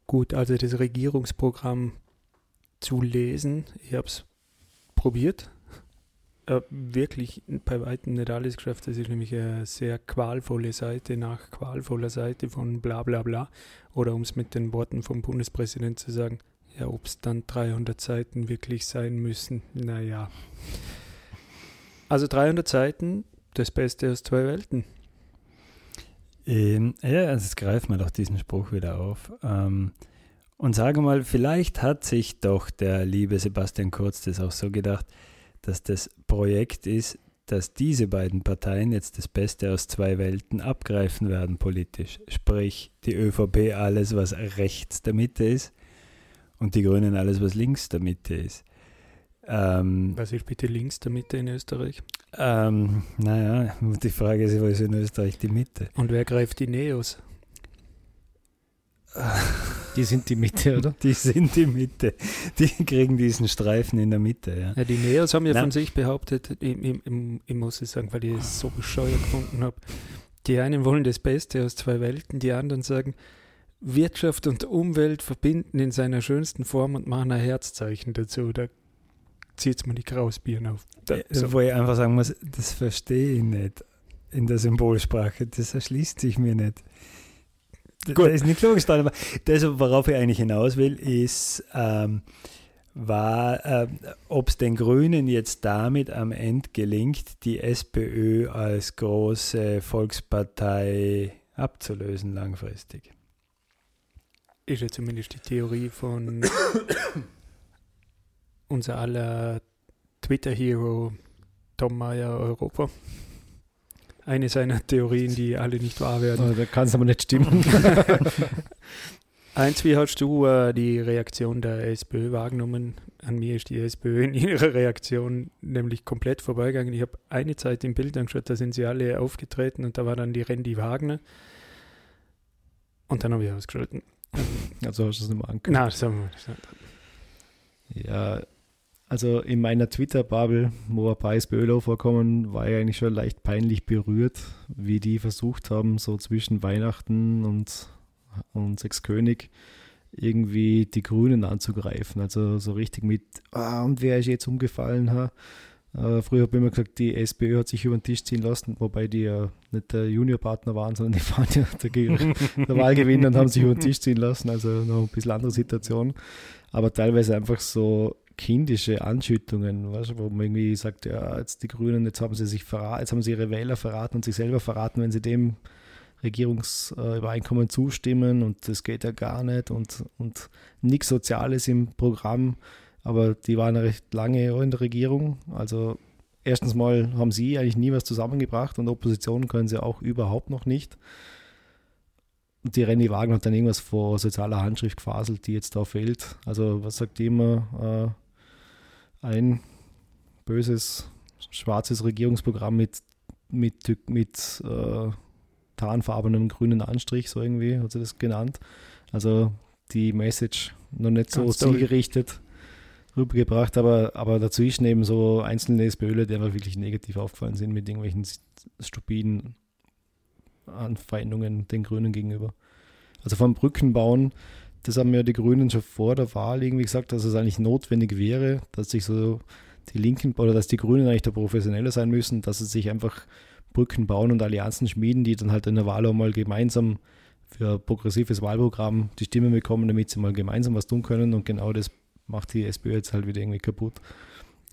S3: Gut, also das Regierungsprogramm zu lesen, ich habe es probiert, äh, wirklich bei weitem nicht alles geschafft. Das ist nämlich eine sehr qualvolle Seite nach qualvoller Seite von bla bla bla. Oder um es mit den Worten vom Bundespräsidenten zu sagen, ja, ob es dann 300 Seiten wirklich sein müssen, naja. Also 300 Seiten, das Beste aus zwei Welten.
S4: Ähm, ja, also jetzt greifen wir doch diesen Spruch wieder auf. Ähm, und sage mal, vielleicht hat sich doch der liebe Sebastian Kurz das auch so gedacht, dass das Projekt ist, dass diese beiden Parteien jetzt das Beste aus zwei Welten abgreifen werden politisch. Sprich, die ÖVP alles, was rechts der Mitte ist und die Grünen alles, was links der Mitte ist.
S3: Ähm, was ist bitte links der Mitte in Österreich?
S4: Ähm, naja, die Frage ist, wo ist in Österreich die Mitte?
S3: Und wer greift die Neos?
S5: Die sind die Mitte, oder?
S4: Die sind die Mitte. Die kriegen diesen Streifen in der Mitte, ja.
S3: ja die Neos haben ja Nein. von sich behauptet, ich, ich, ich, muss es sagen, weil ich es so bescheuert gefunden habe. Die einen wollen das Beste aus zwei Welten, die anderen sagen, Wirtschaft und Umwelt verbinden in seiner schönsten Form und machen ein Herzzeichen dazu. Da zieht es mir die Krausbieren auf.
S4: Da, so. Wo ich einfach sagen muss, das verstehe ich nicht in der Symbolsprache. Das erschließt sich mir nicht. Gut. Das ist nicht klargestellt, aber das, worauf ich eigentlich hinaus will, ist, ähm, war, äh, ob es den Grünen jetzt damit am Ende gelingt, die SPÖ als große Volkspartei abzulösen langfristig.
S3: Ist ja zumindest die Theorie von unser aller Twitter-Hero Tom Meyer Europa eine seiner Theorien, die alle nicht wahr werden.
S5: Da kann es aber nicht stimmen.
S3: Eins, wie hast du äh, die Reaktion der SPÖ wahrgenommen? An mir ist die SPÖ in ihrer Reaktion nämlich komplett vorbeigegangen. Ich habe eine Zeit im Bild angeschaut, da sind sie alle aufgetreten und da war dann die Randy Wagner. Und dann habe ich ausgeschalten.
S5: Also hast du es nicht mehr angeguckt?
S3: Nein, das haben
S5: wir Ja, also in meiner Twitter-Bubble, wo ein paar SPÖler vorkommen, war ich eigentlich schon leicht peinlich berührt, wie die versucht haben, so zwischen Weihnachten und, und Sechskönig irgendwie die Grünen anzugreifen. Also so richtig mit, ah, und wer ist jetzt umgefallen? Ha? Äh, früher habe ich immer gesagt, die SPÖ hat sich über den Tisch ziehen lassen, wobei die ja nicht der Juniorpartner waren, sondern die waren ja der, der Wahlgewinner und haben sich über den Tisch ziehen lassen. Also noch ein bisschen andere Situation. Aber teilweise einfach so kindische Anschüttungen, weißt, wo man irgendwie sagt, ja, jetzt die Grünen, jetzt haben sie sich verraten, jetzt haben sie ihre Wähler verraten und sich selber verraten, wenn sie dem Regierungsübereinkommen zustimmen und das geht ja gar nicht und, und nichts Soziales im Programm, aber die waren recht lange in der Regierung. Also erstens mal haben sie eigentlich nie was zusammengebracht und Opposition können sie auch überhaupt noch nicht. Und die Renny Wagen hat dann irgendwas vor sozialer Handschrift gefaselt, die jetzt da fehlt. Also was sagt die immer? Äh, ein böses schwarzes Regierungsprogramm mit, mit, mit äh, tarnfarbenem grünen Anstrich, so irgendwie hat sie das genannt. Also die Message noch nicht so Ganz zielgerichtet rübergebracht, aber, aber dazwischen eben so einzelne SPÖler, die einfach wirklich negativ aufgefallen sind mit irgendwelchen stupiden Anfeindungen den Grünen gegenüber. Also vom Brückenbauen, das haben ja die Grünen schon vor der Wahl irgendwie gesagt, dass es eigentlich notwendig wäre, dass sich so die Linken oder dass die Grünen eigentlich da professioneller sein müssen, dass sie sich einfach Brücken bauen und Allianzen schmieden, die dann halt in der Wahl auch mal gemeinsam für progressives Wahlprogramm die Stimme bekommen, damit sie mal gemeinsam was tun können. Und genau das macht die SPÖ jetzt halt wieder irgendwie kaputt.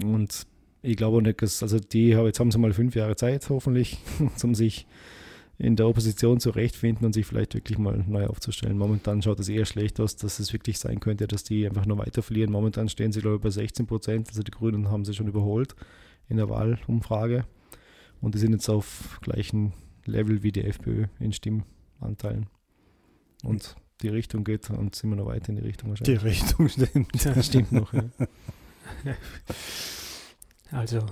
S5: Und ich glaube nicht, dass, also die, jetzt haben sie mal fünf Jahre Zeit, hoffentlich, um sich in der Opposition zurechtfinden und sich vielleicht wirklich mal neu aufzustellen. Momentan schaut es eher schlecht aus, dass es wirklich sein könnte, dass die einfach nur weiter verlieren. Momentan stehen sie, glaube ich, bei 16 Prozent. Also die Grünen haben sie schon überholt in der Wahlumfrage. Und die sind jetzt auf gleichem Level wie die FPÖ in Stimmanteilen. Und die Richtung geht und sind wir noch weiter in die Richtung
S3: wahrscheinlich. Die Richtung stimmt. Das stimmt noch, ja. Also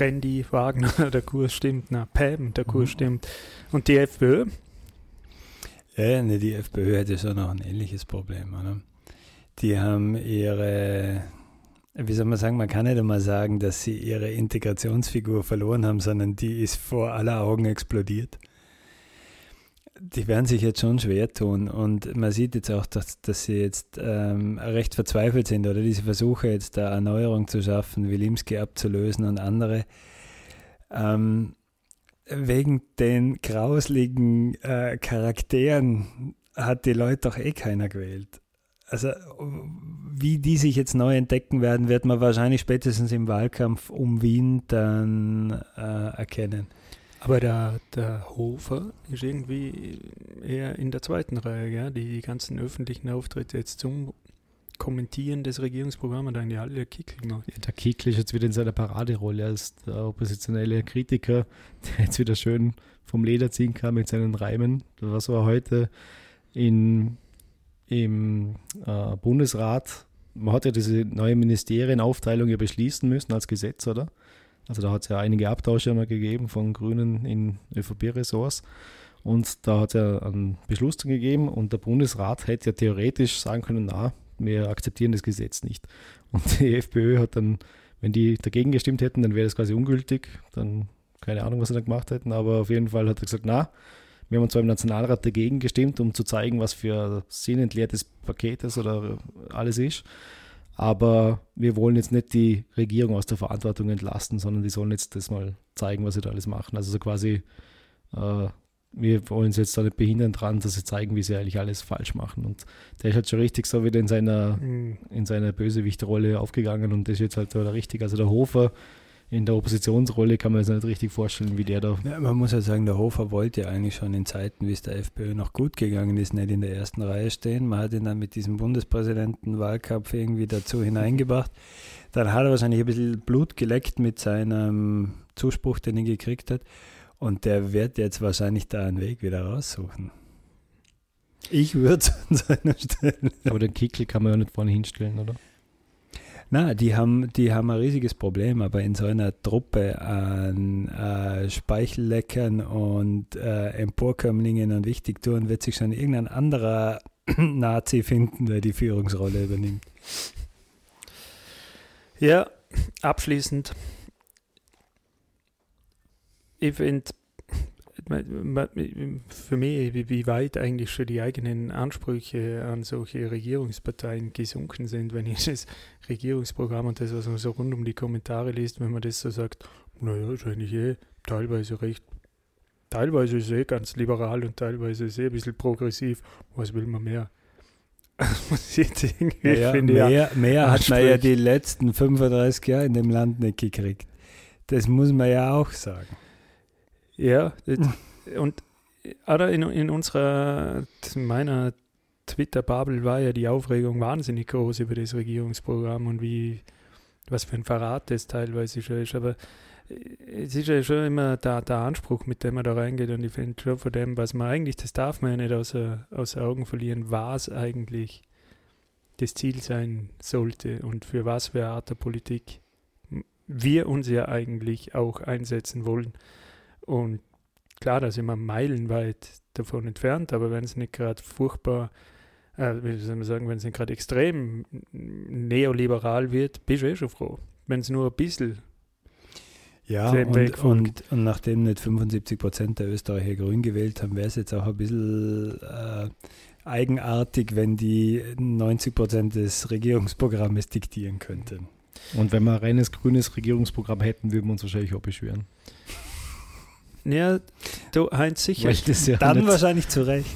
S3: Randy Wagner, der Kurs stimmt, na, Pam, der Kurs mhm. stimmt. Und die FPÖ?
S4: Ja, ne, die FPÖ hat ja schon noch ein ähnliches Problem. Oder? Die haben ihre, wie soll man sagen, man kann nicht einmal sagen, dass sie ihre Integrationsfigur verloren haben, sondern die ist vor aller Augen explodiert die werden sich jetzt schon schwer tun und man sieht jetzt auch, dass, dass sie jetzt ähm, recht verzweifelt sind oder diese Versuche jetzt da Erneuerung zu schaffen, Wilimski abzulösen und andere. Ähm, wegen den grausligen äh, Charakteren hat die Leute doch eh keiner gewählt. Also wie die sich jetzt neu entdecken werden, wird man wahrscheinlich spätestens im Wahlkampf um Wien dann äh, erkennen.
S3: Aber der, der Hofer ist irgendwie eher in der zweiten Reihe, ja? Die, die ganzen öffentlichen Auftritte jetzt zum Kommentieren des Regierungsprogramms hat eigentlich alle der Kickl gemacht.
S5: Ja, der Kickl ist jetzt wieder in seiner Paraderolle als der oppositionelle Kritiker, der jetzt wieder schön vom Leder ziehen kann mit seinen Reimen. Das war heute in, im äh, Bundesrat. Man hat ja diese neue Ministerienaufteilung ja beschließen müssen als Gesetz, oder? Also da hat es ja einige Abtausche noch gegeben von Grünen in ÖVP-Ressorts. Und da hat es ja einen Beschluss gegeben und der Bundesrat hätte ja theoretisch sagen können, na, wir akzeptieren das Gesetz nicht. Und die FPÖ hat dann, wenn die dagegen gestimmt hätten, dann wäre das quasi ungültig. Dann keine Ahnung, was sie dann gemacht hätten, aber auf jeden Fall hat er gesagt, na, wir haben zwar im Nationalrat dagegen gestimmt, um zu zeigen, was für sinnentleertes Paket das oder alles ist. Aber wir wollen jetzt nicht die Regierung aus der Verantwortung entlasten, sondern die sollen jetzt das mal zeigen, was sie da alles machen. Also so quasi, äh, wir wollen sie jetzt da nicht behindern dran, dass sie zeigen, wie sie eigentlich alles falsch machen. Und der ist halt schon richtig so wieder in seiner, mhm. in seiner Bösewichtrolle aufgegangen und das ist jetzt halt so richtig. Also der Hofer in der Oppositionsrolle kann man sich nicht richtig vorstellen, wie der da.
S4: Ja, man muss ja sagen, der Hofer wollte ja eigentlich schon in Zeiten, wie es der FPÖ noch gut gegangen ist, nicht in der ersten Reihe stehen. Man hat ihn dann mit diesem Bundespräsidentenwahlkampf irgendwie dazu hineingebracht. Dann hat er wahrscheinlich ein bisschen Blut geleckt mit seinem Zuspruch, den er gekriegt hat. Und der wird jetzt wahrscheinlich da einen Weg wieder raussuchen.
S3: Ich würde es an seiner Stelle.
S5: Aber den Kickel kann man ja nicht vorne hinstellen, oder?
S4: Na, die haben, die haben ein riesiges Problem, aber in so einer Truppe an äh, Speichelleckern und äh, Emporkömmlingen und Wichtigtouren wird sich schon irgendein anderer Nazi finden, der die Führungsrolle übernimmt.
S3: Ja, abschließend. Ich finde, für mich, wie weit eigentlich schon die eigenen Ansprüche an solche Regierungsparteien gesunken sind, wenn ich das Regierungsprogramm und das, was man so rund um die Kommentare liest, wenn man das so sagt, naja, ist eigentlich eh teilweise recht, teilweise ist eh ganz liberal und teilweise ist eh ein bisschen progressiv. Was will man mehr?
S4: ja, mehr, mehr hat man ja die letzten 35 Jahre in dem Land nicht gekriegt. Das muss man ja auch sagen.
S3: Ja, und oder in, in unserer, in meiner Twitter-Bubble war ja die Aufregung wahnsinnig groß über das Regierungsprogramm und wie, was für ein Verrat das teilweise schon ist. Aber äh, es ist ja schon immer der, der Anspruch, mit dem man da reingeht und ich finde schon von dem, was man eigentlich, das darf man ja nicht außer, außer Augen verlieren, was eigentlich das Ziel sein sollte und für was für eine Art der Politik wir uns ja eigentlich auch einsetzen wollen. Und klar, da sind wir meilenweit davon entfernt, aber wenn es nicht gerade furchtbar, äh, wie soll man sagen, wenn es nicht gerade extrem neoliberal wird, bist du eh schon froh. Wenn es nur ein bisschen
S4: Ja, und, und, und nachdem nicht 75 Prozent der Österreicher grün gewählt haben, wäre es jetzt auch ein bisschen äh, eigenartig, wenn die 90 Prozent des Regierungsprogrammes diktieren könnten.
S5: Und wenn wir ein reines grünes Regierungsprogramm hätten, würden wir uns wahrscheinlich auch beschweren.
S3: Ja, du, Heinz, sicher.
S5: Ja
S4: Dann
S5: nicht-
S4: wahrscheinlich zu Recht.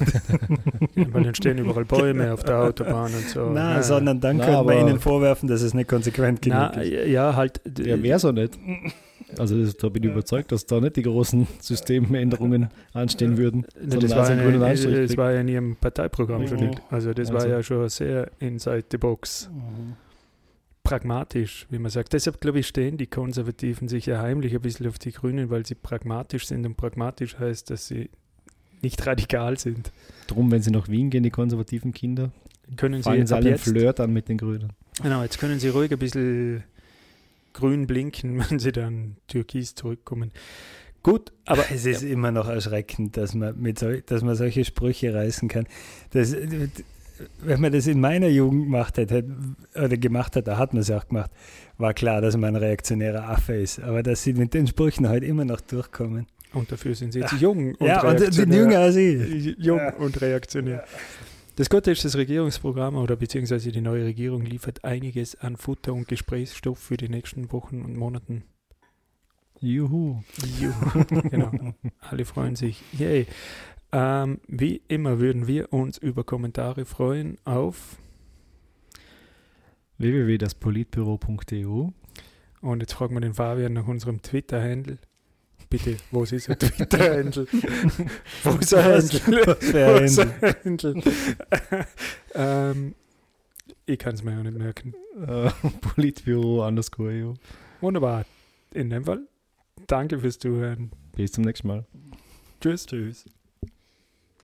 S3: Weil dann stehen überall Bäume auf der Autobahn und so.
S4: Nein,
S3: Ja.
S4: sondern dann
S5: Na,
S4: könnte man ihnen vorwerfen, dass es nicht konsequent genug
S3: Na,
S4: ist.
S3: ja, halt.
S5: Ja, wäre so nicht. Also das, da bin ich überzeugt, dass da nicht die großen Systemänderungen anstehen würden. Sondern
S3: das, war ja,
S5: grünen
S3: das, war ja in ihrem Parteiprogramm schon
S5: Mhm.
S3: nicht. Also das war
S5: Also.
S3: ja schon sehr inside the box. Pragmatisch, wie man sagt. Deshalb, glaube ich, stehen die Konservativen sich ja heimlich ein bisschen auf die Grünen, weil sie pragmatisch sind. Und pragmatisch heißt, dass sie nicht radikal sind.
S5: Drum, wenn sie nach Wien gehen, die konservativen Kinder,
S3: Können sie ab
S5: alle
S3: jetzt,
S5: Flirt an mit den Grünen.
S3: genau, jetzt können sie ruhig ein bisschen grün blinken, wenn sie dann türkis zurückkommen. Gut, aber
S4: es ist immer noch erschreckend, dass man, mit sol dass man solche Sprüche reißen kann. Das, wenn man das in meiner Jugend gemacht hat, hat oder gemacht hat, da hat man es auch gemacht, war klar, dass man ein reaktionärer Affe ist. Aber dass sie mit den Sprüchen heute immer noch durchkommen.
S3: und dafür sind sie jetzt jung und
S4: ja, und sind
S3: reaktionär.
S4: jünger als ich.
S3: jung
S4: Ja.
S3: und reaktionär. Das Gute ist, das Regierungsprogramm oder beziehungsweise die neue Regierung liefert einiges an Futter und Gesprächsstoff für die nächsten Wochen und Monaten.
S5: Juhu.
S3: Juhu. genau. Alle freuen sich. Yay. Ähm, wie immer würden wir uns über Kommentare freuen auf
S5: www.daspolitbüro.eu
S3: und jetzt fragen wir den Fabian nach unserem Twitter-Handle. Bitte, wo ist unser Twitter-Handle? wo ist er Handle? Wo
S4: ein
S3: ist er Handle? ähm, ich kann es mir ja nicht merken.
S5: äh, Politbüro underscore EU.
S3: Wunderbar. In dem Fall, danke fürs Zuhören.
S5: Bis zum nächsten Mal.
S3: Tschüss.
S4: Tschüss.